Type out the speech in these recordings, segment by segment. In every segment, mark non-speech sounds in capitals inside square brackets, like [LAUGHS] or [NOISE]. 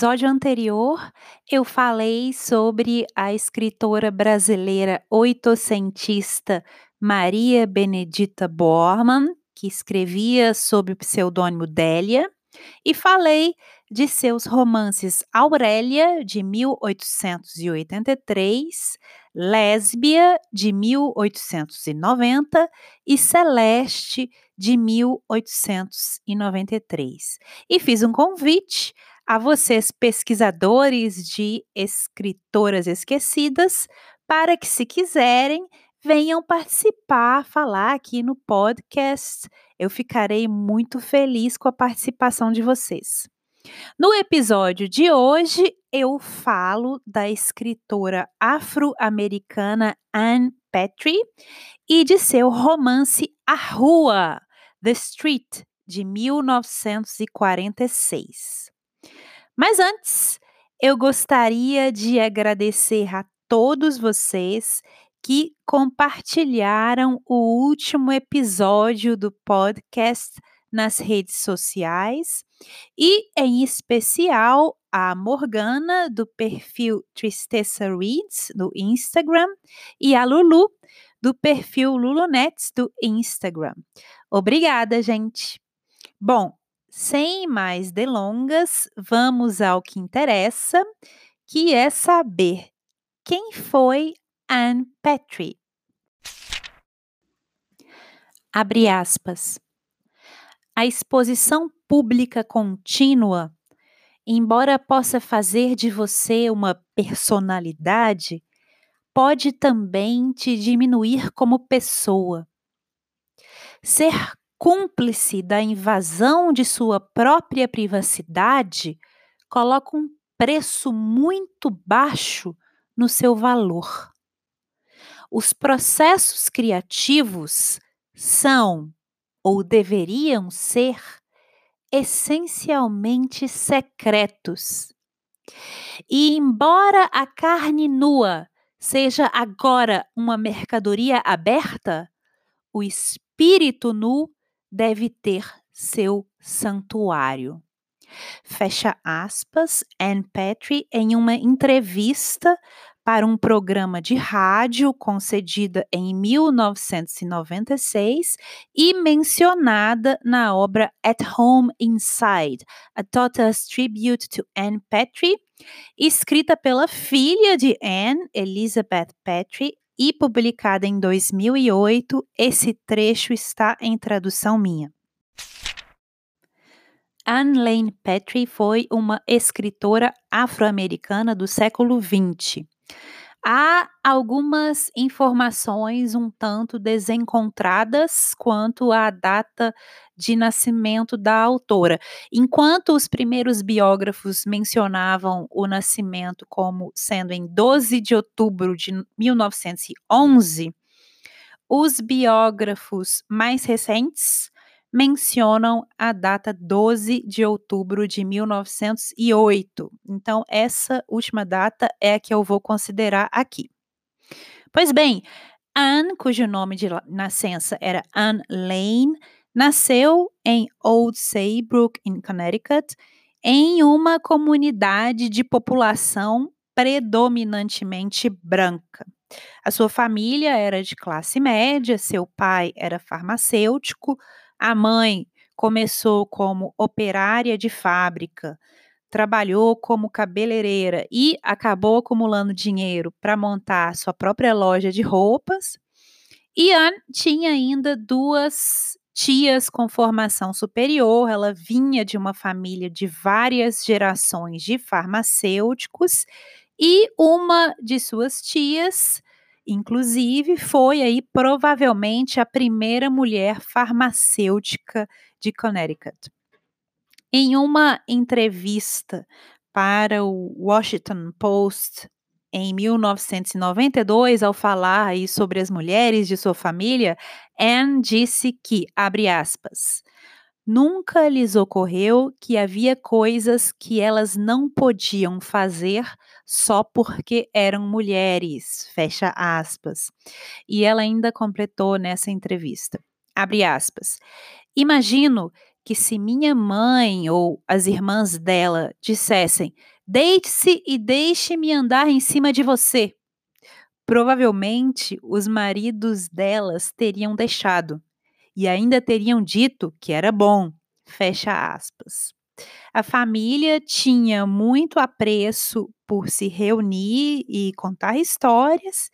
Episódio anterior, eu falei sobre a escritora brasileira oitocentista Maria Benedita Bormann, que escrevia sob o pseudônimo Délia, e falei de seus romances Aurélia, de 1883, Lésbia, de 1890 e Celeste, de 1893. E fiz um convite a vocês, pesquisadores de escritoras esquecidas, para que, se quiserem, venham participar, falar aqui no podcast. Eu ficarei muito feliz com a participação de vocês. No episódio de hoje, eu falo da escritora afro-americana Anne Petrie e de seu romance A Rua, The Street, de 1946. Mas antes, eu gostaria de agradecer a todos vocês que compartilharam o último episódio do podcast nas redes sociais e, em especial, a Morgana, do perfil Tristeza Reads, no Instagram, e a Lulu, do perfil Lulonets, do Instagram. Obrigada, gente! Bom, sem mais delongas, vamos ao que interessa, que é saber quem foi Anne Petrie. Abre aspas. A exposição pública contínua, embora possa fazer de você uma personalidade, pode também te diminuir como pessoa. Ser cúmplice da invasão de sua própria privacidade, coloca um preço muito baixo no seu valor. Os processos criativos são, ou deveriam ser, essencialmente secretos. E embora a carne nua seja agora uma mercadoria aberta, o espírito nu deve ter seu santuário. Fecha aspas, Anne Petrie em uma entrevista para um programa de rádio concedida em 1996 e mencionada na obra At Home Inside, A Daughter's Tribute to Anne Petrie, escrita pela filha de Anne, Elizabeth Petrie, e publicada em 2008. Esse trecho está em tradução minha. Anne Lane Petrie foi uma escritora afro-americana do século XX. Há algumas informações um tanto desencontradas quanto à data de nascimento da autora. Enquanto os primeiros biógrafos mencionavam o nascimento como sendo em 12 de outubro de 1911, os biógrafos mais recentes mencionam a data 12 de outubro de 1908. Então, essa última data é a que eu vou considerar aqui. Pois bem, Anne, cujo nome de nascença era Anne Lane, nasceu em Old Saybrook, em Connecticut, em uma comunidade de população predominantemente branca. A sua família era de classe média, seu pai era farmacêutico, a mãe começou como operária de fábrica, trabalhou como cabeleireira e acabou acumulando dinheiro para montar sua própria loja de roupas. Ian tinha ainda duas tias com formação superior, ela vinha de uma família de várias gerações de farmacêuticos e uma de suas tias, inclusive, foi aí provavelmente a primeira mulher farmacêutica de Connecticut. Em uma entrevista para o Washington Post em 1992, ao falar aí sobre as mulheres de sua família, Anne disse que, abre aspas, nunca lhes ocorreu que havia coisas que elas não podiam fazer só porque eram mulheres, fecha aspas. E ela ainda completou nessa entrevista, abre aspas, imagino que se minha mãe ou as irmãs dela dissessem Deite-se e deixe-me andar em cima de você. Provavelmente os maridos delas teriam deixado e ainda teriam dito que era bom. Fecha aspas. A família tinha muito apreço por se reunir e contar histórias,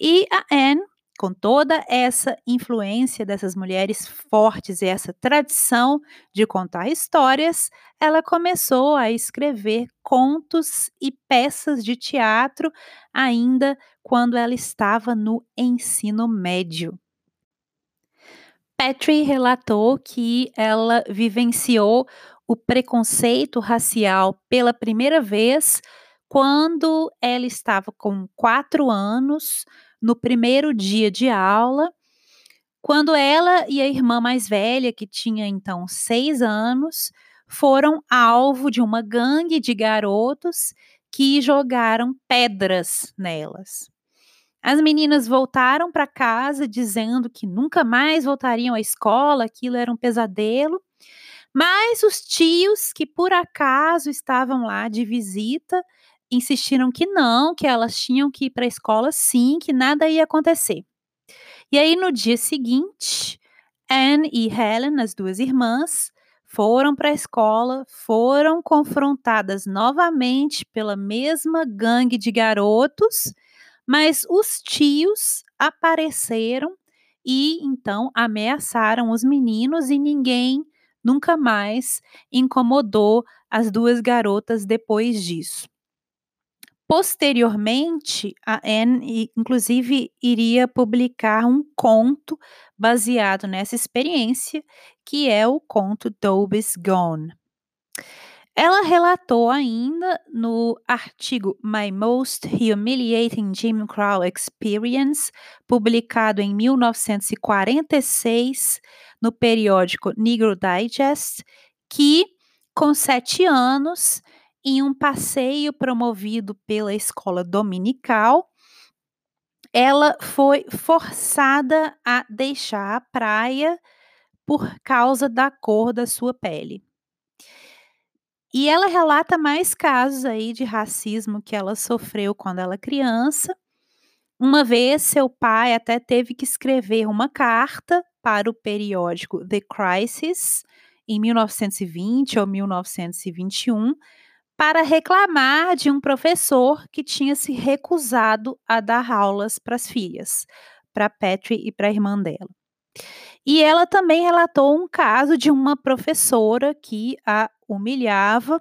e a Anne com toda essa influência dessas mulheres fortes e essa tradição de contar histórias, ela começou a escrever contos e peças de teatro ainda quando ela estava no ensino médio. Petrie relatou que ela vivenciou o preconceito racial pela primeira vez quando ela estava com quatro anos no primeiro dia de aula, quando ela e a irmã mais velha, que tinha então seis anos, foram alvo de uma gangue de garotos que jogaram pedras nelas. As meninas voltaram para casa dizendo que nunca mais voltariam à escola, aquilo era um pesadelo. Mas os tios, que por acaso estavam lá de visita, insistiram que não, que elas tinham que ir para a escola sim, que nada ia acontecer. E aí no dia seguinte, Anne e Helen, as duas irmãs, foram para a escola, foram confrontadas novamente pela mesma gangue de garotos, mas os tios apareceram e então ameaçaram os meninos e ninguém nunca mais incomodou as duas garotas depois disso. Posteriormente, a Anne, inclusive, iria publicar um conto baseado nessa experiência, que é o conto Dobie's Gone. Ela relatou ainda no artigo My Most Humiliating Jim Crow Experience, publicado em 1946 no periódico Negro Digest, que, com sete anos, em um passeio promovido pela escola dominical, ela foi forçada a deixar a praia por causa da cor da sua pele. E ela relata mais casos aí de racismo que ela sofreu quando ela criança. Uma vez seu pai até teve que escrever uma carta para o periódico The Crisis em 1920 ou 1921 para reclamar de um professor que tinha se recusado a dar aulas para as filhas, para Petri e para a irmã dela. E ela também relatou um caso de uma professora que a humilhava,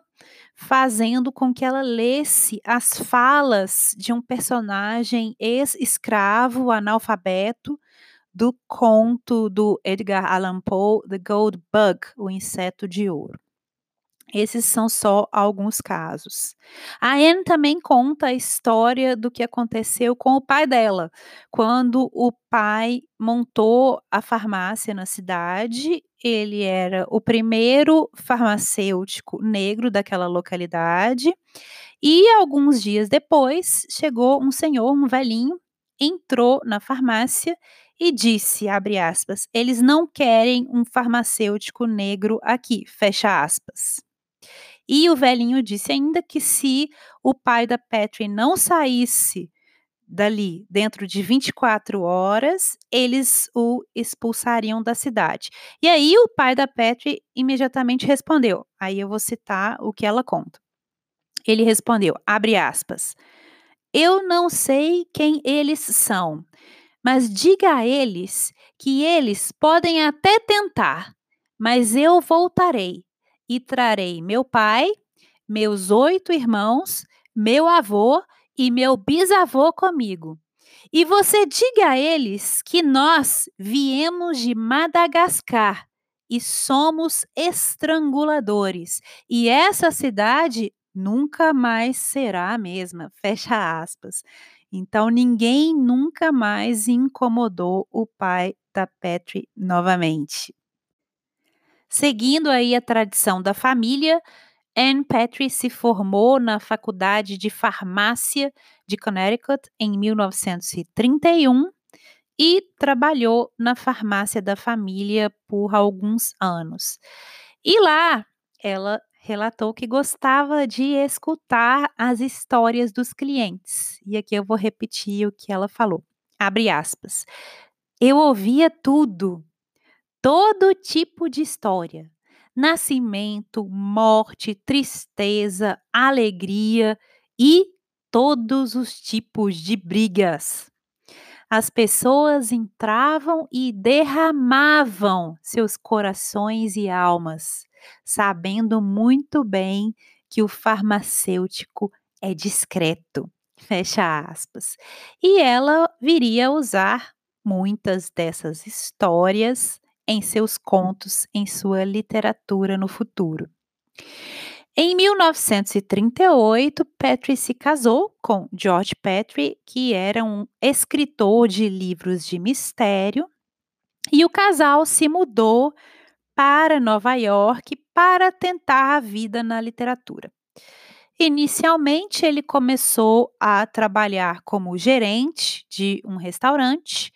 fazendo com que ela lesse as falas de um personagem ex-escravo analfabeto do conto do Edgar Allan Poe, The Gold Bug, o inseto de ouro. Esses são só alguns casos. A Anne também conta a história do que aconteceu com o pai dela, quando o pai montou a farmácia na cidade. Ele era o primeiro farmacêutico negro daquela localidade. E alguns dias depois, chegou um senhor, um velhinho, entrou na farmácia e disse, abre aspas, eles não querem um farmacêutico negro aqui, fecha aspas. E o velhinho disse ainda que se o pai da Petri não saísse dali dentro de 24 horas, eles o expulsariam da cidade. E aí o pai da Petri imediatamente respondeu. Aí eu vou citar o que ela conta. Ele respondeu, abre aspas, eu não sei quem eles são, mas diga a eles que eles podem até tentar, mas eu voltarei e trarei meu pai, meus oito irmãos, meu avô e meu bisavô comigo. E você diga a eles que nós viemos de Madagascar e somos estranguladores, e essa cidade nunca mais será a mesma. Fecha aspas. Então, ninguém nunca mais incomodou o pai da Petri novamente. Seguindo aí a tradição da família, Anne Petrie se formou na Faculdade de Farmácia de Connecticut em 1931 e trabalhou na farmácia da família por alguns anos. E lá ela relatou que gostava de escutar as histórias dos clientes. E aqui eu vou repetir o que ela falou. Abre aspas. Eu ouvia tudo, todo tipo de história nascimento, morte, tristeza, alegria e todos os tipos de brigas. As pessoas entravam e derramavam seus corações e almas, sabendo muito bem que o farmacêutico é discreto. [LAUGHS] Fecha aspas. E ela viria a usar muitas dessas histórias em seus contos, em sua literatura no futuro. Em 1938, Petrie se casou com George Petrie, que era um escritor de livros de mistério, e o casal se mudou para Nova York para tentar a vida na literatura. Inicialmente, ele começou a trabalhar como gerente de um restaurante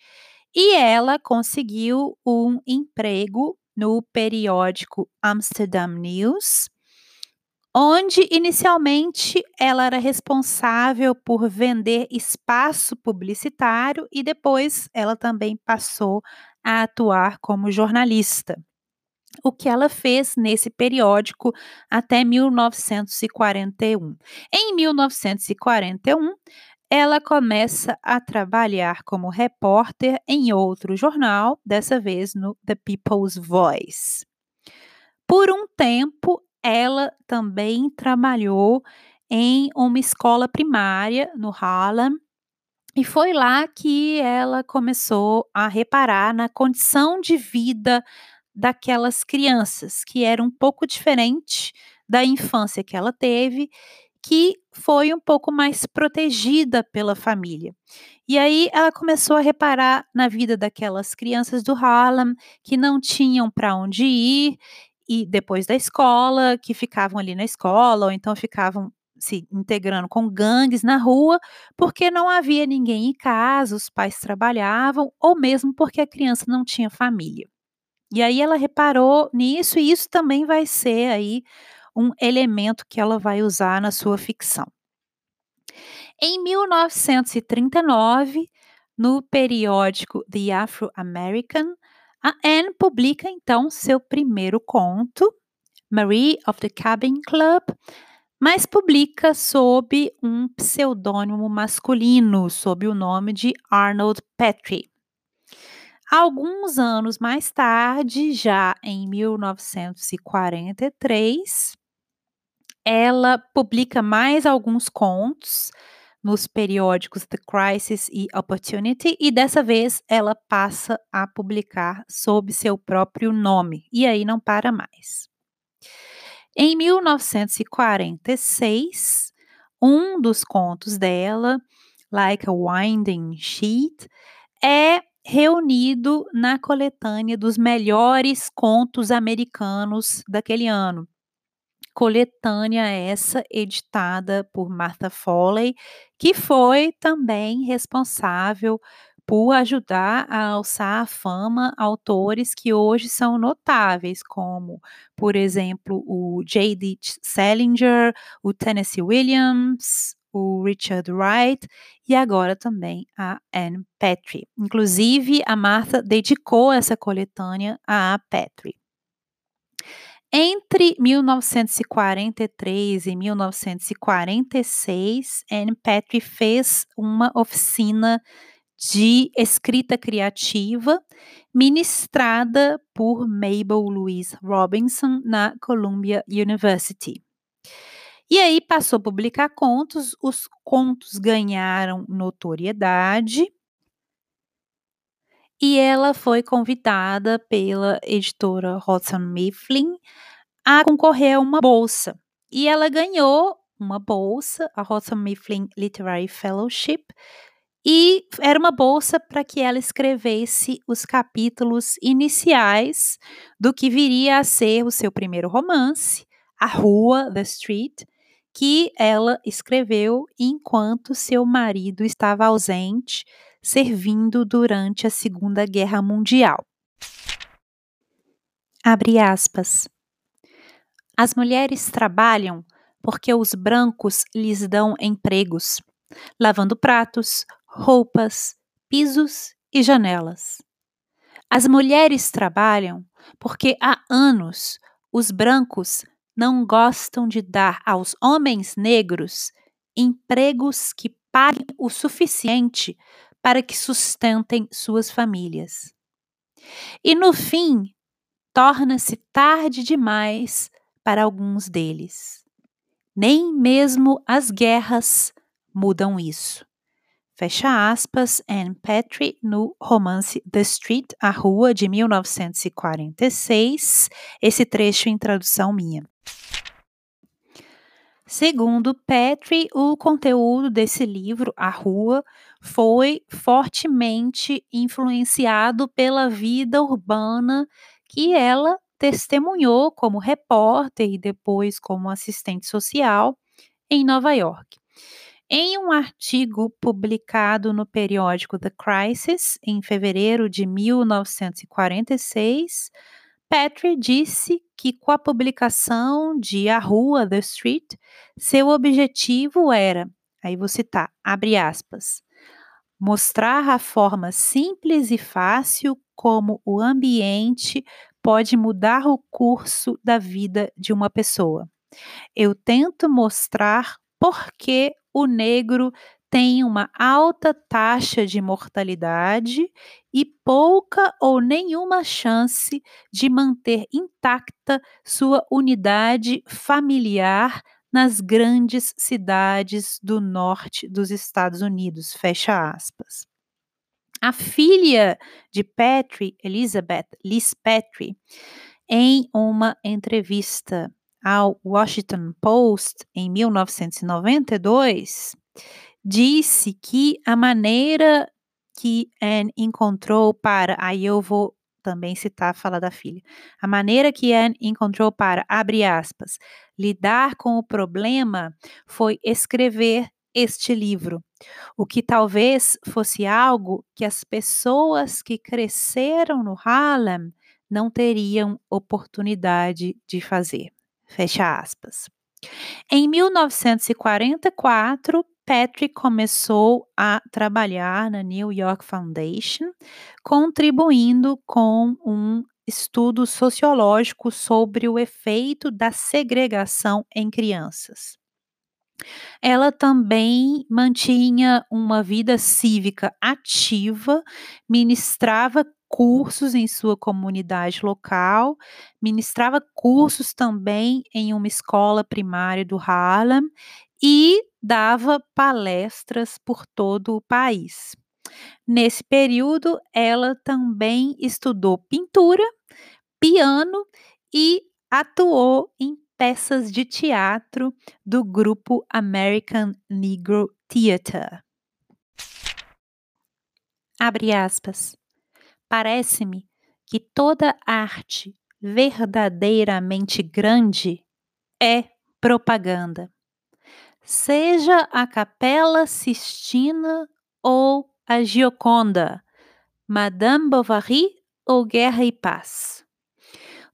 e ela conseguiu um emprego no periódico Amsterdam News, onde inicialmente ela era responsável por vender espaço publicitário e depois ela também passou a atuar como jornalista. O que ela fez nesse periódico até 1941. Em 1941, ela começa a trabalhar como repórter em outro jornal, dessa vez no The People's Voice. Por um tempo, ela também trabalhou em uma escola primária no Harlem, e foi lá que ela começou a reparar na condição de vida daquelas crianças, que era um pouco diferente da infância que ela teve que foi um pouco mais protegida pela família. E aí ela começou a reparar na vida daquelas crianças do Harlem que não tinham para onde ir e depois da escola, que ficavam ali na escola ou então ficavam se integrando com gangues na rua, porque não havia ninguém em casa, os pais trabalhavam ou mesmo porque a criança não tinha família. E aí ela reparou nisso e isso também vai ser aí um elemento que ela vai usar na sua ficção. Em 1939, no periódico The Afro-American, a Anne publica então seu primeiro conto, Marie of the Cabin Club, mas publica sob um pseudônimo masculino, sob o nome de Arnold Petrie. Alguns anos mais tarde, já em 1943, ela publica mais alguns contos nos periódicos The Crisis e Opportunity, e dessa vez ela passa a publicar sob seu próprio nome, e aí não para mais. Em 1946, um dos contos dela, Like a Winding Sheet, é reunido na coletânea dos melhores contos americanos daquele ano, coletânea essa editada por Martha Foley, que foi também responsável por ajudar a alçar a fama autores que hoje são notáveis, como, por exemplo, o J.D. Salinger, o Tennessee Williams, o Richard Wright e agora também a Anne Petrie. Inclusive, a Martha dedicou essa coletânea a Petrie. Entre 1943 e 1946, Anne Petrie fez uma oficina de escrita criativa, ministrada por Mabel Louise Robinson na Columbia University. E aí passou a publicar contos, os contos ganharam notoriedade e ela foi convidada pela editora Hudson Mifflin a concorrer a uma bolsa. E ela ganhou uma bolsa, a Hudson Mifflin Literary Fellowship, e era uma bolsa para que ela escrevesse os capítulos iniciais do que viria a ser o seu primeiro romance, A Rua, The Street, que ela escreveu enquanto seu marido estava ausente, servindo durante a Segunda Guerra Mundial. Abre aspas. As mulheres trabalham porque os brancos lhes dão empregos, lavando pratos, roupas, pisos e janelas. As mulheres trabalham porque há anos os brancos não gostam de dar aos homens negros empregos que paguem o suficiente para que sustentem suas famílias. E no fim, torna-se tarde demais para alguns deles. Nem mesmo as guerras mudam isso. Fecha aspas, Anne Petrie no romance The Street, A Rua, de 1946, esse trecho em tradução minha. Segundo Petrie, o conteúdo desse livro, A Rua, foi fortemente influenciado pela vida urbana que ela testemunhou como repórter e depois como assistente social em Nova York. Em um artigo publicado no periódico The Crisis, em fevereiro de 1946, Petrie disse que com a publicação de A Rua, The Street, seu objetivo era, aí vou citar, abre aspas, mostrar a forma simples e fácil como o ambiente pode mudar o curso da vida de uma pessoa. Eu tento mostrar por que o negro tem uma alta taxa de mortalidade e pouca ou nenhuma chance de manter intacta sua unidade familiar nas grandes cidades do norte dos Estados Unidos. Fecha aspas. A filha de Petrie, Elizabeth Liz Petrie, em uma entrevista ao Washington Post em 1992, disse que a maneira que Anne encontrou para, aí eu vou também citar a fala da filha, a maneira que Anne encontrou para, abre aspas, lidar com o problema foi escrever este livro, o que talvez fosse algo que as pessoas que cresceram no Harlem não teriam oportunidade de fazer. Fecha aspas. Em 1944, Patrick começou a trabalhar na New York Foundation, contribuindo com um estudo sociológico sobre o efeito da segregação em crianças. Ela também mantinha uma vida cívica ativa, ministrava cursos em sua comunidade local, ministrava cursos também em uma escola primária do Harlem e dava palestras por todo o país. Nesse período, ela também estudou pintura, piano e atuou em peças de teatro do grupo American Negro Theatre. Abre aspas. Parece-me que toda arte verdadeiramente grande é propaganda. Seja a Capela Sistina ou a Gioconda, Madame Bovary ou Guerra e Paz.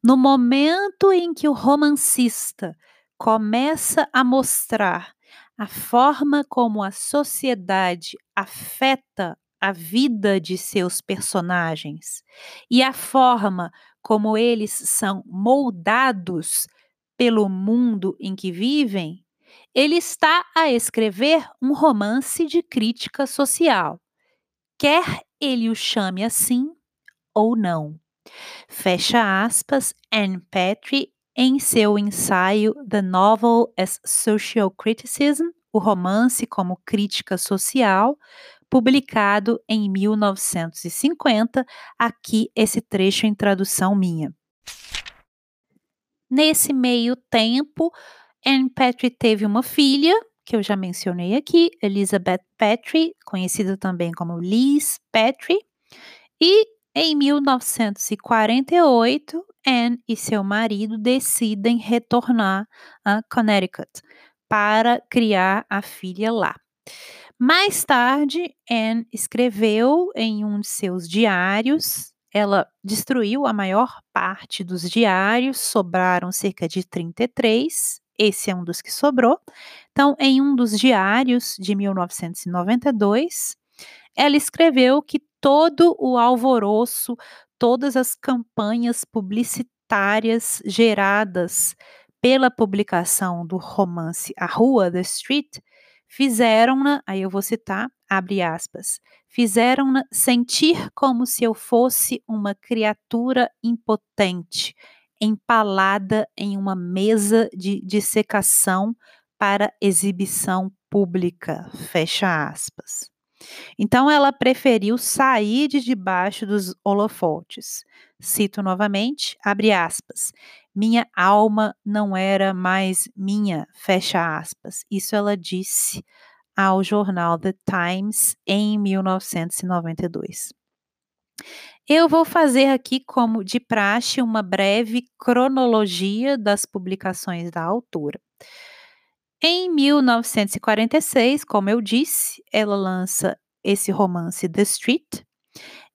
No momento em que o romancista começa a mostrar a forma como a sociedade afeta a vida de seus personagens e a forma como eles são moldados pelo mundo em que vivem, ele está a escrever um romance de crítica social. quer ele o chame assim ou não. Fecha aspas, Anne Petrie em seu ensaio The Novel as Social Criticism, o romance como crítica social, publicado em 1950, aqui esse trecho em tradução minha. Nesse meio tempo, Anne Petrie teve uma filha, que eu já mencionei aqui, Elizabeth Petrie, conhecida também como Liz Petrie, e em 1948, Anne e seu marido decidem retornar a Connecticut para criar a filha lá. Mais tarde, Anne escreveu em um de seus diários. Ela destruiu a maior parte dos diários, sobraram cerca de 33. Esse é um dos que sobrou. Então, em um dos diários de 1992, ela escreveu que todo o alvoroço, todas as campanhas publicitárias geradas pela publicação do romance A Rua, The Street, fizeram-na, aí eu vou citar, abre aspas, fizeram-na sentir como se eu fosse uma criatura impotente, empalada em uma mesa de dissecação para exibição pública, fecha aspas. Então ela preferiu sair de debaixo dos holofotes. Cito novamente, abre aspas. Minha alma não era mais minha, fecha aspas. Isso ela disse ao jornal The Times em 1992. Eu vou fazer aqui, como de praxe, uma breve cronologia das publicações da autora. Em 1946, como eu disse, ela lança esse romance The Street.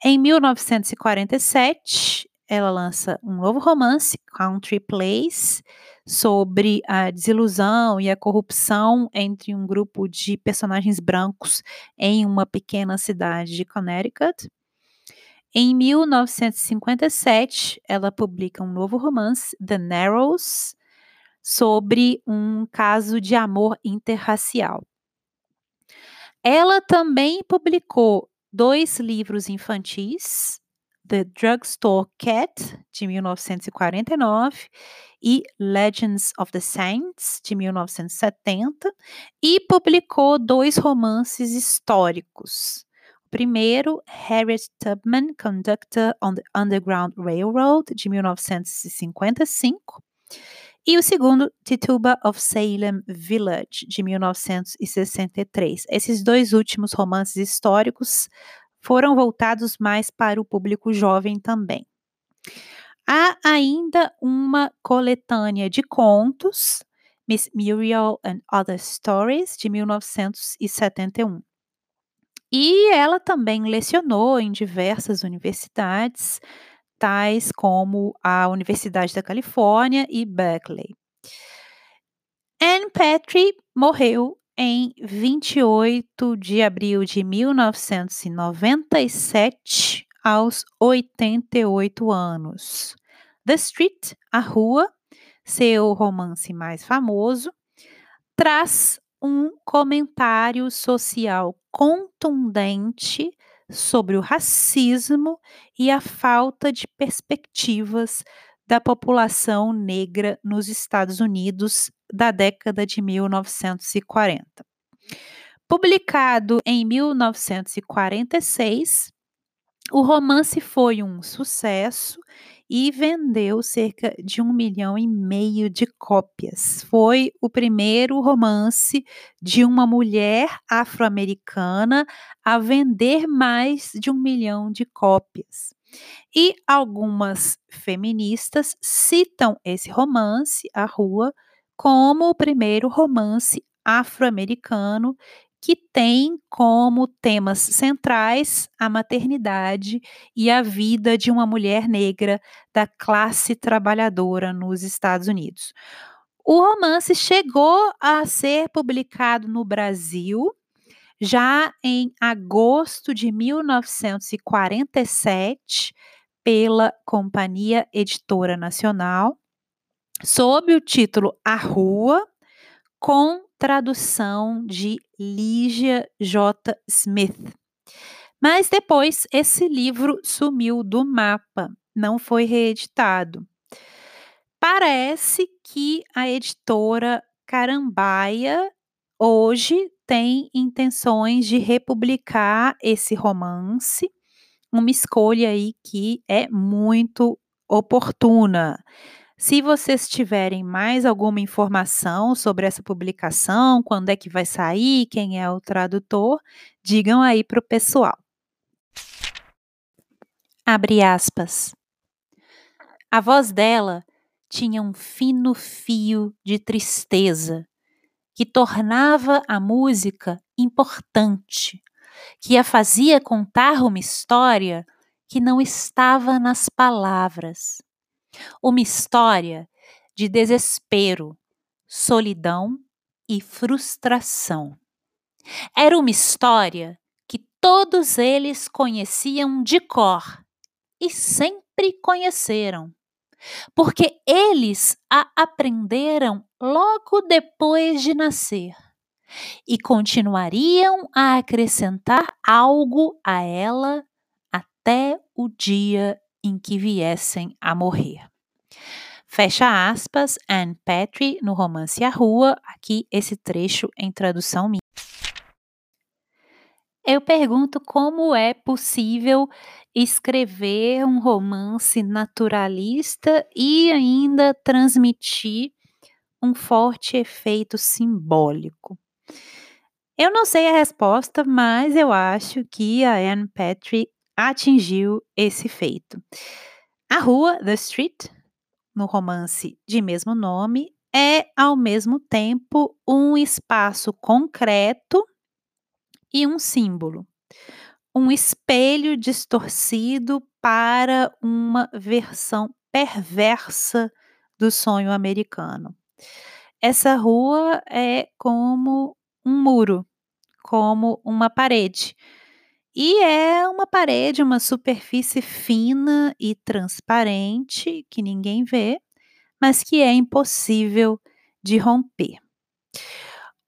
Em 1947, ela lança um novo romance, Country Place, sobre a desilusão e a corrupção entre um grupo de personagens brancos em uma pequena cidade de Connecticut. Em 1957, ela publica um novo romance, The Narrows, sobre um caso de amor interracial. Ela também publicou dois livros infantis, The Drugstore Cat, de 1949, e Legends of the Saints, de 1970, e publicou dois romances históricos. Primeiro, Harriet Tubman, Conductor on the Underground Railroad, de 1955, e o segundo, Tituba of Salem Village, de 1963. Esses dois últimos romances históricos foram voltados mais para o público jovem também. Há ainda uma coletânea de contos, Miss Muriel and Other Stories, de 1971. E ela também lecionou em diversas universidades, tais como a Universidade da Califórnia e Berkeley. Anne Petrie morreu em 28 de abril de 1997, aos 88 anos. The Street, A Rua, seu romance mais famoso, traz um comentário social contundente sobre o racismo e a falta de perspectivas da população negra nos Estados Unidos da década de 1940. Publicado em 1946, o romance foi um sucesso e vendeu cerca de um milhão e meio de cópias. Foi o primeiro romance de uma mulher afro-americana a vender mais de um milhão de cópias. E algumas feministas citam esse romance, A Rua, como o primeiro romance afro-americano que tem como temas centrais a maternidade e a vida de uma mulher negra da classe trabalhadora nos Estados Unidos. O romance chegou a ser publicado no Brasil já em agosto de 1947 pela Companhia Editora Nacional, sob o título A Rua, com tradução de Lígia J. Smith. Mas depois esse livro sumiu do mapa, não foi reeditado. Parece que a editora Carambaia hoje tem intenções de republicar esse romance, uma escolha aí que é muito oportuna. Se vocês tiverem mais alguma informação sobre essa publicação, quando é que vai sair, quem é o tradutor, digam aí para o pessoal. Abre aspas. A voz dela tinha um fino fio de tristeza que tornava a música importante, que a fazia contar uma história que não estava nas palavras. Uma história de desespero, solidão e frustração. Era uma história que todos eles conheciam de cor e sempre conheceram, porque eles a aprenderam logo depois de nascer e continuariam a acrescentar algo a ela até o dia em que viessem a morrer. Fecha aspas, Anne Petrie no romance A Rua, aqui esse trecho em tradução minha. Eu pergunto como é possível escrever um romance naturalista e ainda transmitir um forte efeito simbólico. Eu não sei a resposta, mas eu acho que a Anne Petrie atingiu esse feito. A rua, The Street, no romance de mesmo nome, é ao mesmo tempo um espaço concreto e um símbolo um espelho distorcido para uma versão perversa do sonho americano. Essa rua é como um muro, como uma parede. E é uma parede, uma superfície fina e transparente que ninguém vê, mas que é impossível de romper.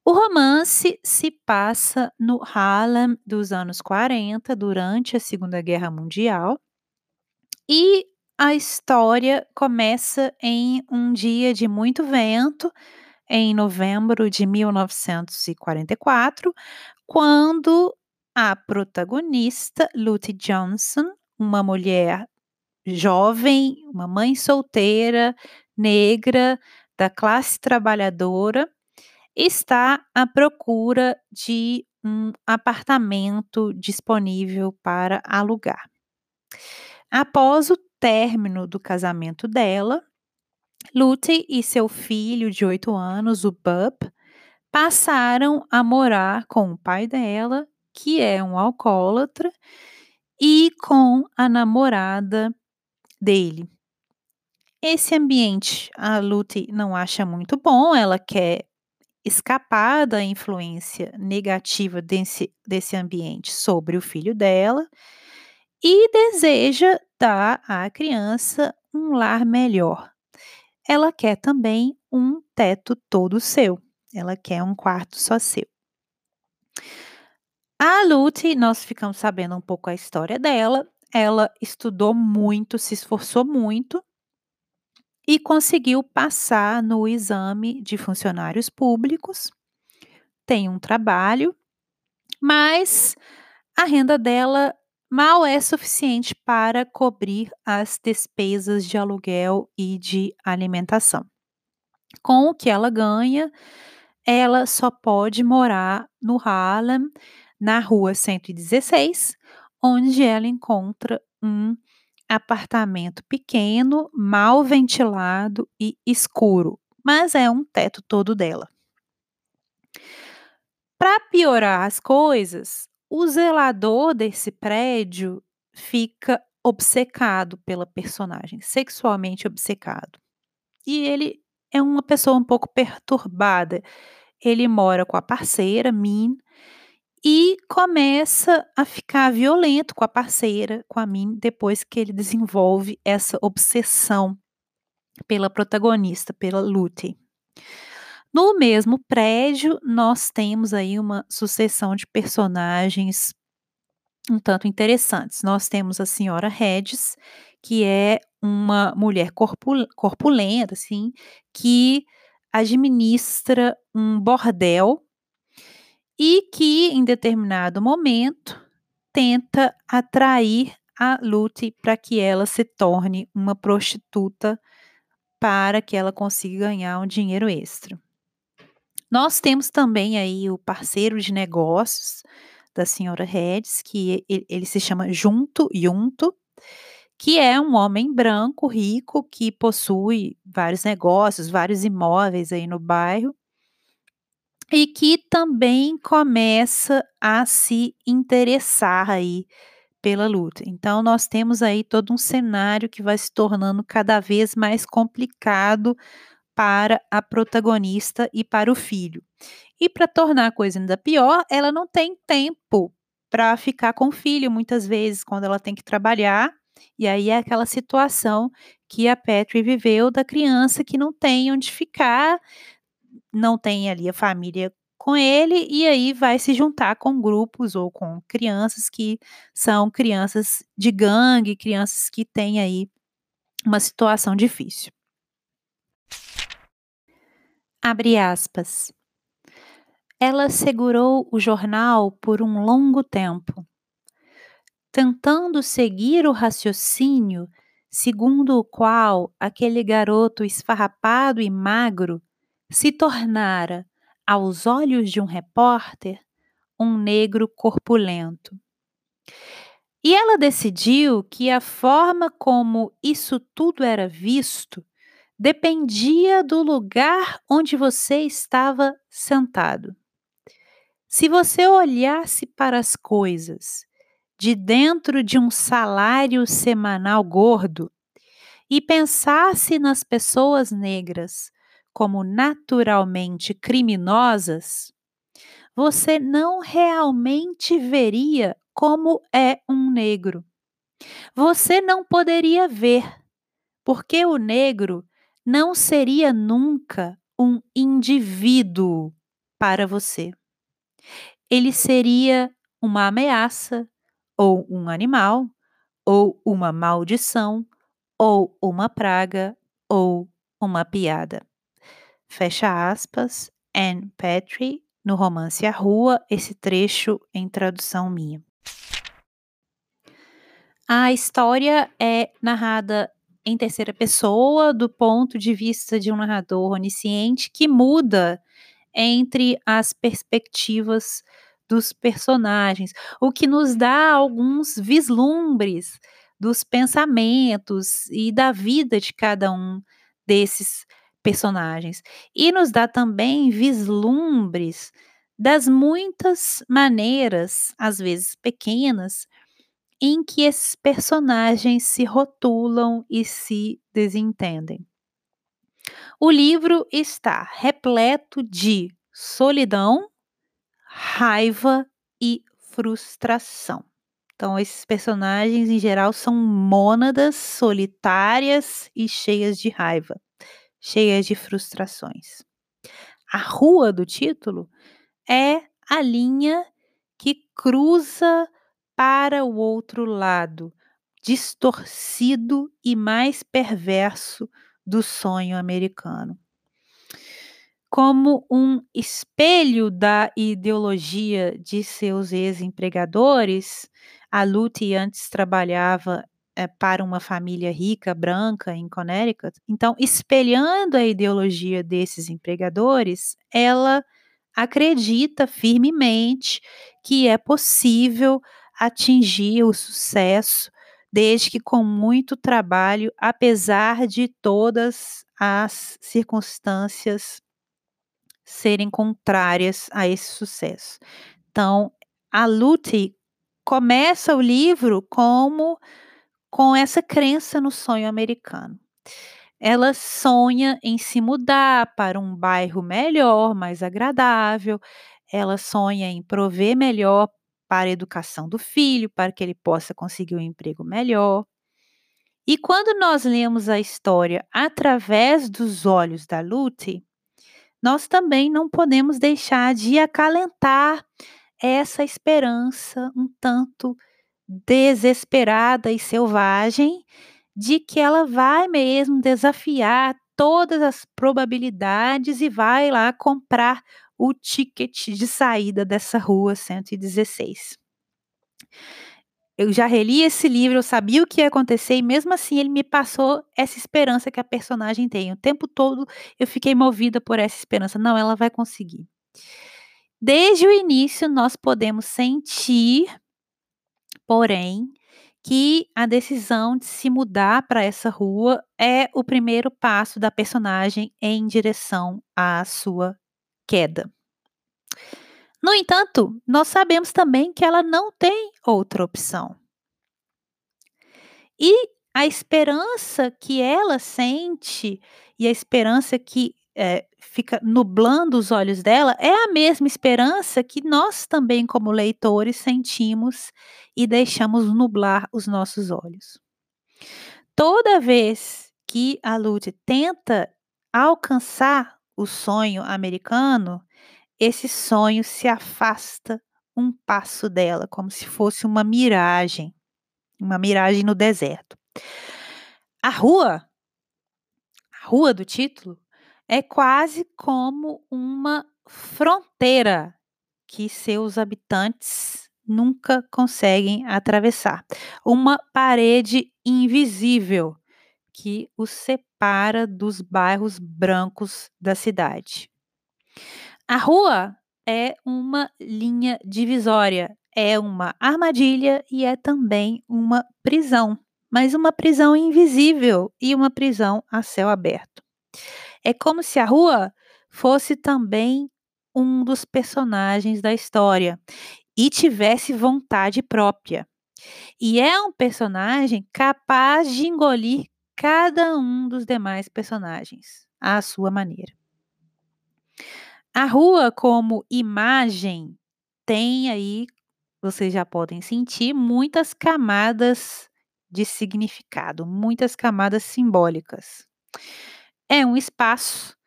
O romance se passa no Harlem dos anos 40, durante a Segunda Guerra Mundial, e a história começa em um dia de muito vento, em novembro de 1944, quando a protagonista, Lute Johnson, uma mulher jovem, uma mãe solteira, negra, da classe trabalhadora, está à procura de um apartamento disponível para alugar. Após o término do casamento dela, Lute e seu filho de oito anos, o Bub, passaram a morar com o pai dela, que é um alcoólatra, e com a namorada dele. Esse ambiente a Lute não acha muito bom, ela quer escapar da influência negativa desse, desse ambiente sobre o filho dela e deseja dar à criança um lar melhor. Ela quer também um teto todo seu. Ela quer um quarto só seu. A Lute, nós ficamos sabendo um pouco a história dela. Ela estudou muito, se esforçou muito e conseguiu passar no exame de funcionários públicos. Tem um trabalho, mas a renda dela mal é suficiente para cobrir as despesas de aluguel e de alimentação. Com o que ela ganha, ela só pode morar no Harlem, na rua 116, onde ela encontra um apartamento pequeno, mal ventilado e escuro, mas é um teto todo dela. Para piorar as coisas, o zelador desse prédio fica obcecado pela personagem, sexualmente obcecado. E ele é uma pessoa um pouco perturbada. Ele mora com a parceira, Min, e começa a ficar violento com a parceira, com a mim, depois que ele desenvolve essa obsessão pela protagonista, pela Lute. No mesmo prédio, nós temos aí uma sucessão de personagens um tanto interessantes. Nós temos a senhora Hedges, que é uma mulher corpul corpulenta, assim, que administra um bordel e que, em determinado momento, tenta atrair a Lute para que ela se torne uma prostituta para que ela consiga ganhar um dinheiro extra. Nós temos também aí o parceiro de negócios da senhora Hedges, que ele se chama Junto Junto, que é um homem branco, rico, que possui vários negócios, vários imóveis aí no bairro, e que também começa a se interessar aí pela luta. Então, nós temos aí todo um cenário que vai se tornando cada vez mais complicado para a protagonista e para o filho. E para tornar a coisa ainda pior, ela não tem tempo para ficar com o filho, muitas vezes, quando ela tem que trabalhar. E aí é aquela situação que a Petri viveu da criança que não tem onde ficar, não tem ali a família com ele, e aí vai se juntar com grupos ou com crianças que são crianças de gangue, crianças que têm aí uma situação difícil. Abre aspas. Ela segurou o jornal por um longo tempo, tentando seguir o raciocínio segundo o qual aquele garoto esfarrapado e magro se tornara, aos olhos de um repórter, um negro corpulento. E ela decidiu que a forma como isso tudo era visto dependia do lugar onde você estava sentado. Se você olhasse para as coisas de dentro de um salário semanal gordo e pensasse nas pessoas negras como naturalmente criminosas, você não realmente veria como é um negro. Você não poderia ver, porque o negro não seria nunca um indivíduo para você. Ele seria uma ameaça, ou um animal, ou uma maldição, ou uma praga, ou uma piada. Fecha aspas, Anne Petrie, no romance A Rua, esse trecho em tradução minha. A história é narrada em terceira pessoa, do ponto de vista de um narrador onisciente, que muda entre as perspectivas dos personagens, o que nos dá alguns vislumbres dos pensamentos e da vida de cada um desses personagens. E nos dá também vislumbres das muitas maneiras, às vezes pequenas, em que esses personagens se rotulam e se desentendem. O livro está repleto de solidão, raiva e frustração. Então, esses personagens, em geral, são mônadas solitárias e cheias de raiva, cheias de frustrações. A rua do título é a linha que cruza para o outro lado, distorcido e mais perverso do sonho americano. Como um espelho da ideologia de seus ex-empregadores, a Luty antes trabalhava é, para uma família rica, branca, em Connecticut. Então, espelhando a ideologia desses empregadores, ela acredita firmemente que é possível atingir o sucesso, desde que com muito trabalho, apesar de todas as circunstâncias serem contrárias a esse sucesso. Então, a Luty começa o livro como com essa crença no sonho americano. Ela sonha em se mudar para um bairro melhor, mais agradável. Ela sonha em prover melhor para a educação do filho, para que ele possa conseguir um emprego melhor. E quando nós lemos a história através dos olhos da Lute, nós também não podemos deixar de acalentar essa esperança um tanto desesperada e selvagem de que ela vai mesmo desafiar todas as probabilidades e vai lá comprar o ticket de saída dessa rua 116. Eu já reli esse livro, eu sabia o que ia acontecer e mesmo assim ele me passou essa esperança que a personagem tem. O tempo todo eu fiquei movida por essa esperança. Não, ela vai conseguir. Desde o início nós podemos sentir, porém, que a decisão de se mudar para essa rua é o primeiro passo da personagem em direção à sua queda. No entanto, nós sabemos também que ela não tem outra opção. E a esperança que ela sente e a esperança que é, fica nublando os olhos dela é a mesma esperança que nós também, como leitores, sentimos e deixamos nublar os nossos olhos. Toda vez que a Lud tenta alcançar o sonho americano, esse sonho se afasta um passo dela, como se fosse uma miragem, uma miragem no deserto. A rua, a rua do título, é quase como uma fronteira que seus habitantes nunca conseguem atravessar. Uma parede invisível que os separa dos bairros brancos da cidade. A rua é uma linha divisória, é uma armadilha e é também uma prisão, mas uma prisão invisível e uma prisão a céu aberto. É como se a rua fosse também um dos personagens da história e tivesse vontade própria. E é um personagem capaz de engolir cada um dos demais personagens à sua maneira. A rua, como imagem, tem aí, vocês já podem sentir, muitas camadas de significado, muitas camadas simbólicas. É um espaço,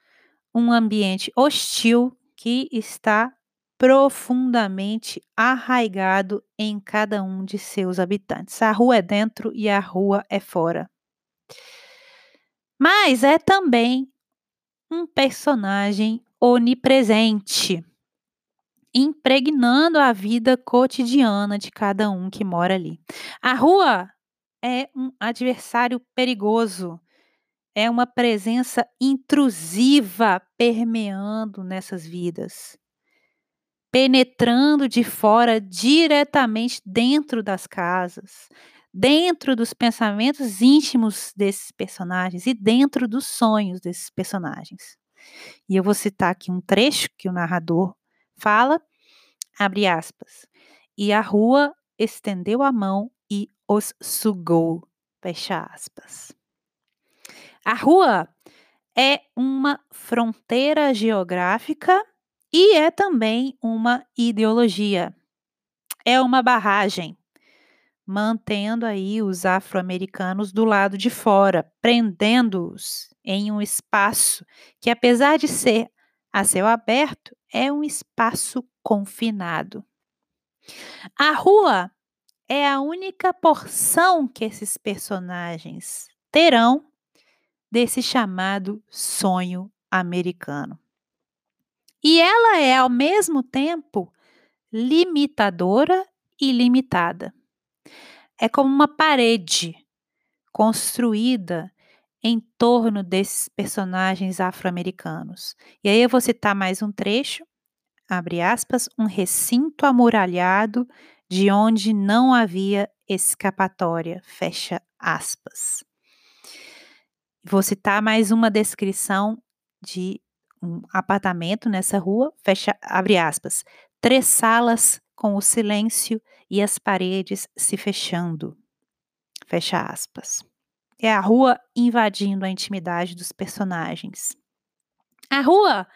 um ambiente hostil que está profundamente arraigado em cada um de seus habitantes. A rua é dentro e a rua é fora. Mas é também um personagem onipresente, impregnando a vida cotidiana de cada um que mora ali. A rua é um adversário perigoso é uma presença intrusiva permeando nessas vidas, penetrando de fora diretamente dentro das casas, dentro dos pensamentos íntimos desses personagens e dentro dos sonhos desses personagens. E eu vou citar aqui um trecho que o narrador fala, abre aspas, e a rua estendeu a mão e os sugou, fecha aspas. A rua é uma fronteira geográfica e é também uma ideologia. É uma barragem, mantendo aí os afro-americanos do lado de fora, prendendo-os em um espaço que, apesar de ser a céu aberto, é um espaço confinado. A rua é a única porção que esses personagens terão desse chamado sonho americano. E ela é, ao mesmo tempo, limitadora e limitada. É como uma parede construída em torno desses personagens afro-americanos. E aí eu vou citar mais um trecho, abre aspas, um recinto amuralhado de onde não havia escapatória, fecha aspas. Vou citar mais uma descrição de um apartamento nessa rua, fecha, abre aspas, três salas com o silêncio e as paredes se fechando, fecha aspas. É a rua invadindo a intimidade dos personagens. A rua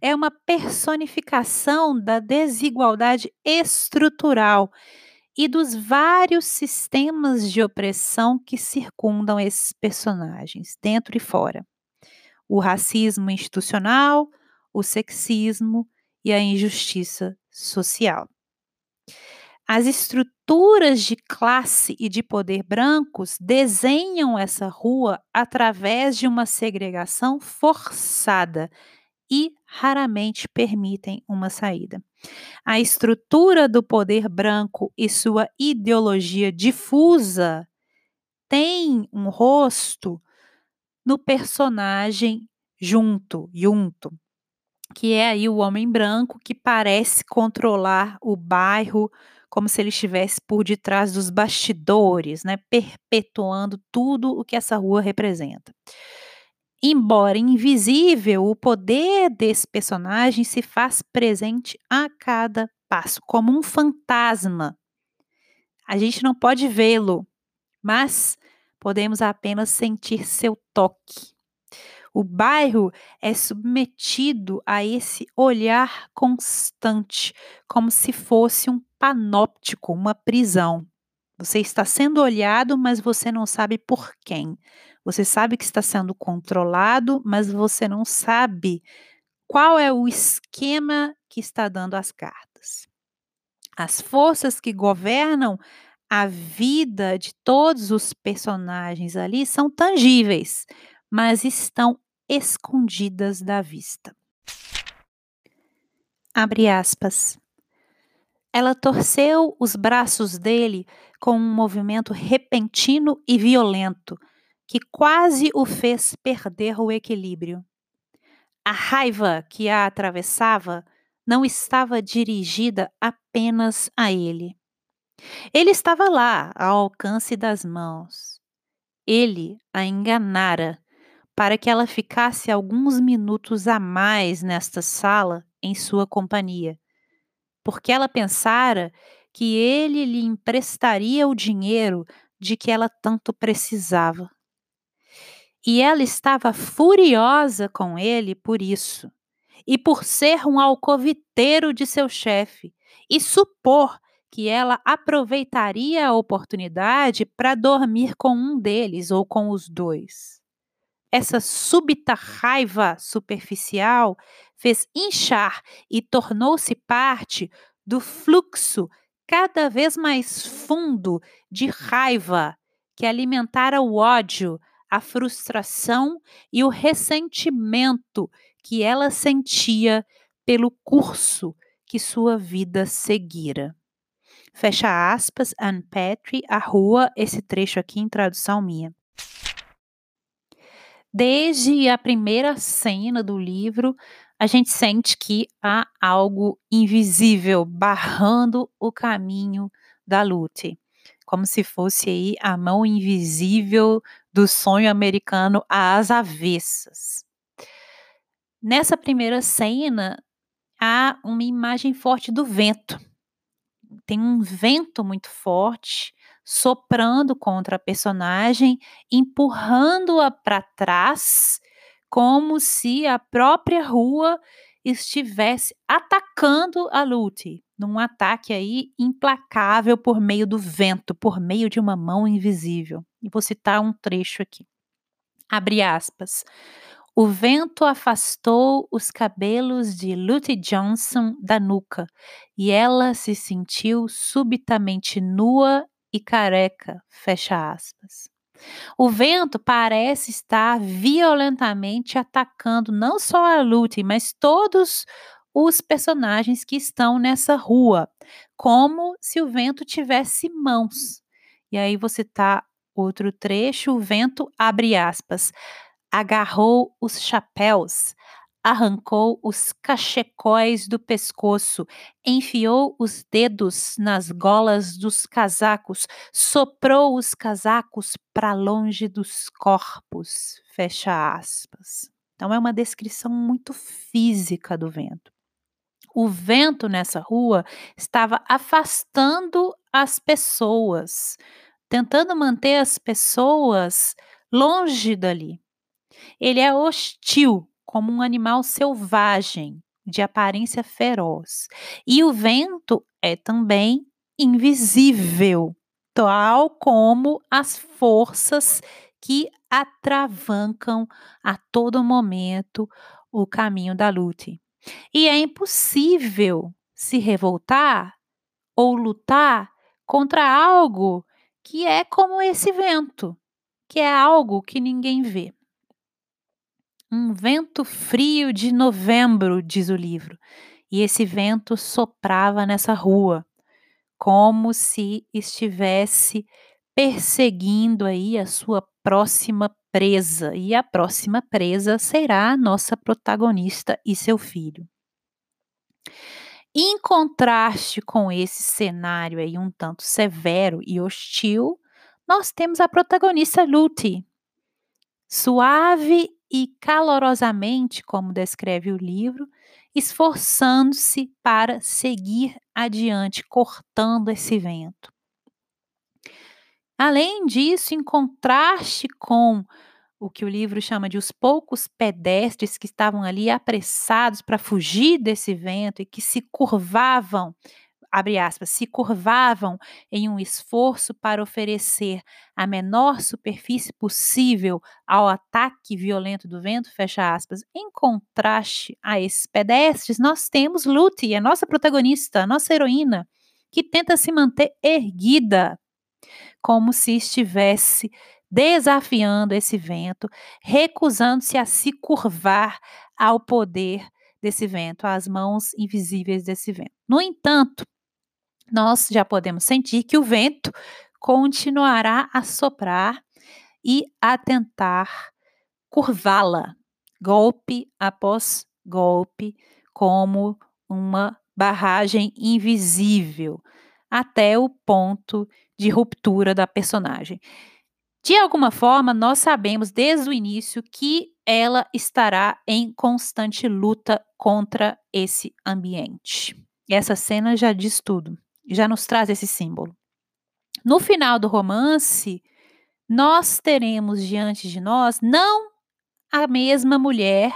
é uma personificação da desigualdade estrutural e dos vários sistemas de opressão que circundam esses personagens, dentro e fora. O racismo institucional, o sexismo e a injustiça social. As estruturas de classe e de poder brancos desenham essa rua através de uma segregação forçada e raramente permitem uma saída. A estrutura do poder branco e sua ideologia difusa tem um rosto no personagem Junto, Junto, que é aí o homem branco que parece controlar o bairro como se ele estivesse por detrás dos bastidores, né, perpetuando tudo o que essa rua representa. Embora invisível, o poder desse personagem se faz presente a cada passo, como um fantasma. A gente não pode vê-lo, mas podemos apenas sentir seu toque. O bairro é submetido a esse olhar constante, como se fosse um panóptico, uma prisão. Você está sendo olhado, mas você não sabe por quem. Você sabe que está sendo controlado, mas você não sabe qual é o esquema que está dando as cartas. As forças que governam a vida de todos os personagens ali são tangíveis, mas estão escondidas da vista. Abre aspas. Ela torceu os braços dele com um movimento repentino e violento que quase o fez perder o equilíbrio. A raiva que a atravessava não estava dirigida apenas a ele. Ele estava lá, ao alcance das mãos. Ele a enganara para que ela ficasse alguns minutos a mais nesta sala em sua companhia, porque ela pensara que ele lhe emprestaria o dinheiro de que ela tanto precisava. E ela estava furiosa com ele por isso, e por ser um alcoviteiro de seu chefe, e supor que ela aproveitaria a oportunidade para dormir com um deles ou com os dois. Essa súbita raiva superficial fez inchar e tornou-se parte do fluxo cada vez mais fundo de raiva que alimentara o ódio, a frustração e o ressentimento que ela sentia pelo curso que sua vida seguira. Fecha aspas, Anne Petrie, a rua, esse trecho aqui em tradução minha. Desde a primeira cena do livro, a gente sente que há algo invisível barrando o caminho da Lute, como se fosse aí a mão invisível do sonho americano às avessas. Nessa primeira cena, há uma imagem forte do vento, tem um vento muito forte soprando contra a personagem, empurrando-a para trás, como se a própria rua estivesse atacando a Lute, num ataque aí implacável por meio do vento, por meio de uma mão invisível. E vou citar um trecho aqui. Abre aspas. O vento afastou os cabelos de Lute Johnson da nuca e ela se sentiu subitamente nua e careca. Fecha aspas. O vento parece estar violentamente atacando não só a Lute, mas todos os personagens que estão nessa rua, como se o vento tivesse mãos. E aí você tá outro trecho, o vento abre aspas agarrou os chapéus, arrancou os cachecóis do pescoço, enfiou os dedos nas golas dos casacos, soprou os casacos para longe dos corpos. Fecha aspas. Então é uma descrição muito física do vento. O vento nessa rua estava afastando as pessoas, tentando manter as pessoas longe dali. Ele é hostil, como um animal selvagem, de aparência feroz. E o vento é também invisível, tal como as forças que atravancam a todo momento o caminho da luta. E é impossível se revoltar ou lutar contra algo que é como esse vento, que é algo que ninguém vê. Um vento frio de novembro, diz o livro, e esse vento soprava nessa rua, como se estivesse perseguindo aí a sua próxima presa, e a próxima presa será a nossa protagonista e seu filho. Em contraste com esse cenário aí um tanto severo e hostil, nós temos a protagonista Luty. Suave e calorosamente, como descreve o livro, esforçando-se para seguir adiante, cortando esse vento. Além disso, em contraste com o que o livro chama de os poucos pedestres que estavam ali apressados para fugir desse vento e que se curvavam, abre aspas, se curvavam em um esforço para oferecer a menor superfície possível ao ataque violento do vento, fecha aspas. Em contraste a esses pedestres, nós temos Luty, a nossa protagonista, a nossa heroína, que tenta se manter erguida, como se estivesse desafiando esse vento, recusando-se a se curvar ao poder desse vento, às mãos invisíveis desse vento. No entanto, nós já podemos sentir que o vento continuará a soprar e a tentar curvá-la, golpe após golpe, como uma barragem invisível, até o ponto de ruptura da personagem. De alguma forma, nós sabemos desde o início que ela estará em constante luta contra esse ambiente. Essa cena já diz tudo, já nos traz esse símbolo. No final do romance, nós teremos diante de nós não a mesma mulher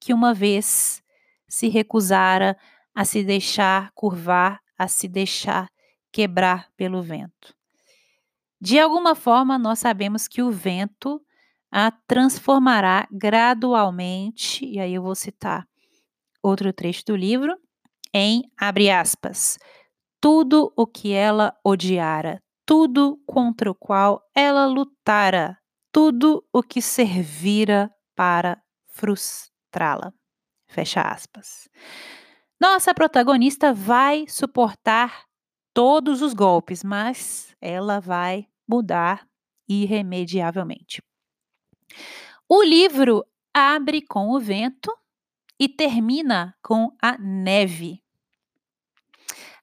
que uma vez se recusara a se deixar curvar, a se deixar quebrar pelo vento. De alguma forma, nós sabemos que o vento a transformará gradualmente, e aí eu vou citar outro trecho do livro, em abre aspas, tudo o que ela odiara, tudo contra o qual ela lutara, tudo o que servira para frustrá-la. Fecha aspas. Nossa protagonista vai suportar todos os golpes, mas ela vai mudar irremediavelmente. O livro abre com o vento e termina com a neve.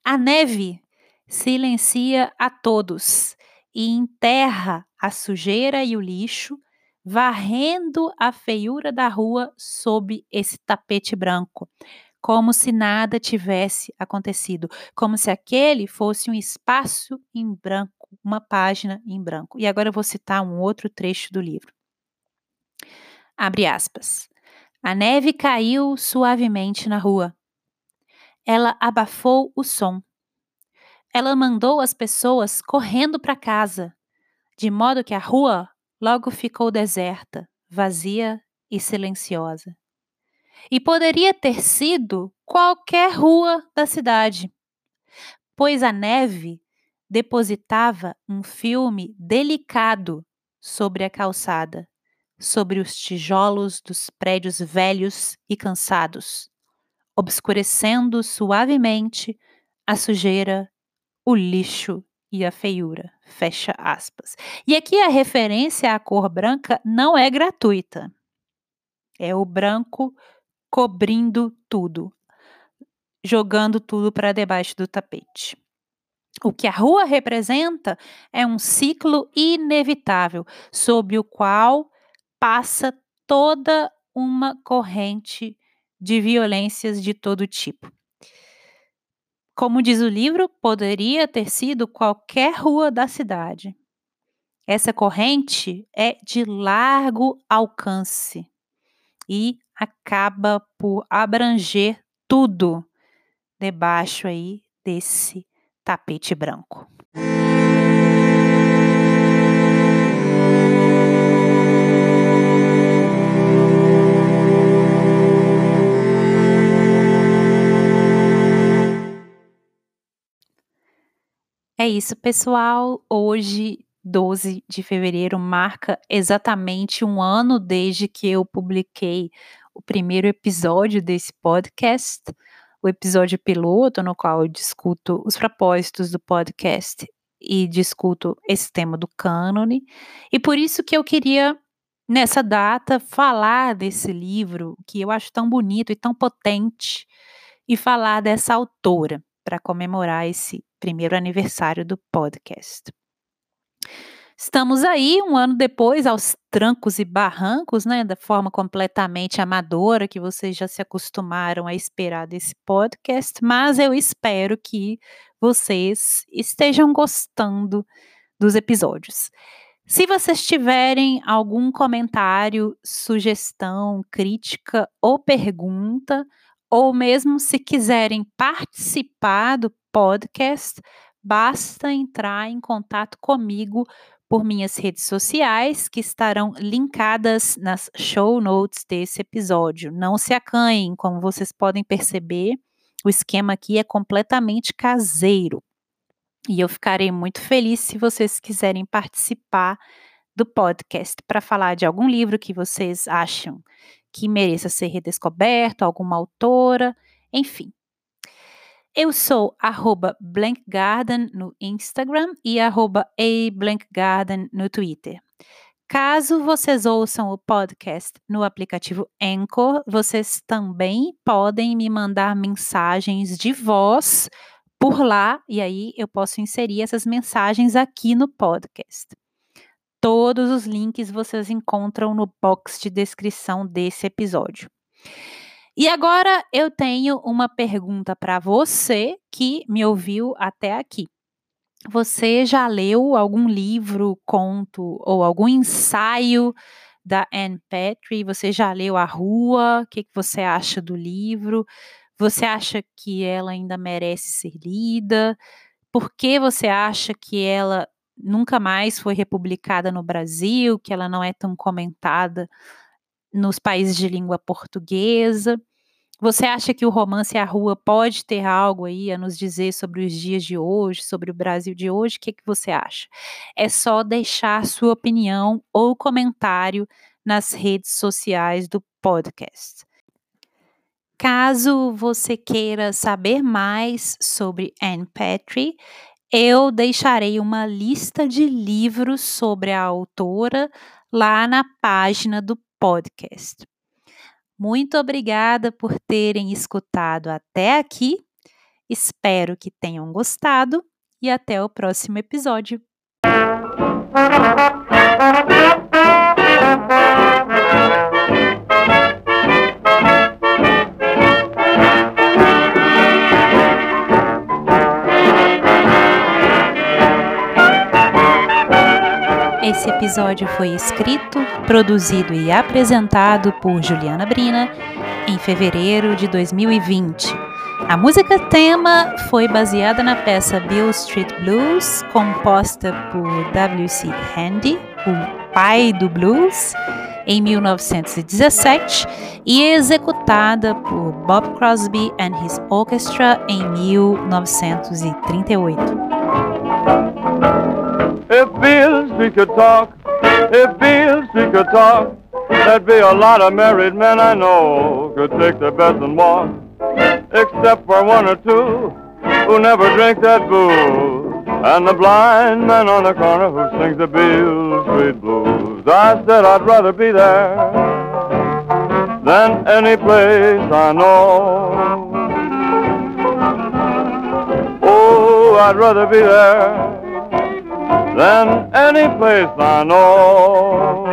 A neve silencia a todos e enterra a sujeira e o lixo, varrendo a feiura da rua sob esse tapete branco, como se nada tivesse acontecido, como se aquele fosse um espaço em branco uma página em branco. E agora eu vou citar um outro trecho do livro. Abre aspas. A neve caiu suavemente na rua. Ela abafou o som. Ela mandou as pessoas correndo para casa, de modo que a rua logo ficou deserta, vazia e silenciosa. E poderia ter sido qualquer rua da cidade, pois a neve depositava um filme delicado sobre a calçada, sobre os tijolos dos prédios velhos e cansados, obscurecendo suavemente a sujeira, o lixo e a feiura. Fecha aspas. E aqui a referência à cor branca não é gratuita. É o branco cobrindo tudo, jogando tudo para debaixo do tapete. O que a rua representa é um ciclo inevitável, sob o qual passa toda uma corrente de violências de todo tipo. Como diz o livro, poderia ter sido qualquer rua da cidade. Essa corrente é de largo alcance e acaba por abranger tudo debaixo aí desse tapete branco. É isso, pessoal. Hoje, 12 de fevereiro, marca exatamente um ano desde que eu publiquei o primeiro episódio desse podcast, o episódio piloto, no qual eu discuto os propósitos do podcast e discuto esse tema do cânone. E por isso que eu queria, nessa data, falar desse livro que eu acho tão bonito e tão potente e falar dessa autora para comemorar esse primeiro aniversário do podcast. Estamos aí um ano depois, aos trancos e barrancos, né, da forma completamente amadora que vocês já se acostumaram a esperar desse podcast, mas eu espero que vocês estejam gostando dos episódios. Se vocês tiverem algum comentário, sugestão, crítica ou pergunta, ou mesmo se quiserem participar do podcast, basta entrar em contato comigo por minhas redes sociais, que estarão linkadas nas show notes desse episódio. Não se acanhem, como vocês podem perceber, o esquema aqui é completamente caseiro. E eu ficarei muito feliz se vocês quiserem participar do podcast para falar de algum livro que vocês acham que mereça ser redescoberto, alguma autora, enfim. Eu sou arroba blankgarden no Instagram e arroba ablankgarden no Twitter. Caso vocês ouçam o podcast no aplicativo Anchor, vocês também podem me mandar mensagens de voz por lá e aí eu posso inserir essas mensagens aqui no podcast. Todos os links vocês encontram no box de descrição desse episódio. E agora eu tenho uma pergunta para você que me ouviu até aqui. Você já leu algum livro, conto ou algum ensaio da Anne Petrie? Você já leu A Rua? O que, que você acha do livro? Você acha que ela ainda merece ser lida? Por que você acha que ela nunca mais foi republicada no Brasil, que ela não é tão comentada nos países de língua portuguesa. Você acha que o romance A Rua pode ter algo aí a nos dizer sobre os dias de hoje, sobre o Brasil de hoje? O que, que você acha? É só deixar sua opinião ou comentário nas redes sociais do podcast. Caso você queira saber mais sobre Anne Petrie, eu deixarei uma lista de livros sobre a autora lá na página do podcast. Muito obrigada por terem escutado até aqui. Espero que tenham gostado e até o próximo episódio. Esse episódio foi escrito, produzido e apresentado por Juliana Brina em fevereiro de 2020. A música tema foi baseada na peça Bill Street Blues, composta por W.C. Handy, o pai do blues, em 1917 e executada por Bob Crosby and His Orchestra em 1938. If Bill we could talk, if Bill we could talk, there'd be a lot of married men I know could take their beds and walk, except for one or two who never drink that booze, and the blind man on the corner who sings the Bill Street blues. I said I'd rather be there than any place I know. Oh, I'd rather be there than any place I know.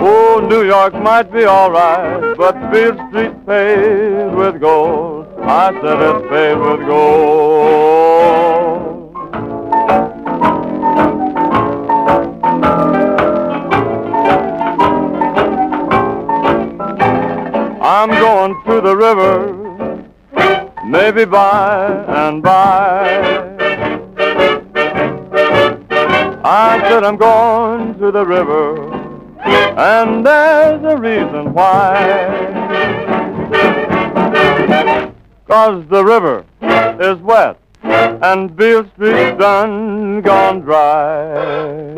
Oh, New York might be all right, but Beale Street paved with gold. I said it's paved with gold. I'm going to the river, maybe by and by. I said I'm going to the river, and there's a reason why. Cause the river is wet and Beale Street's done gone dry.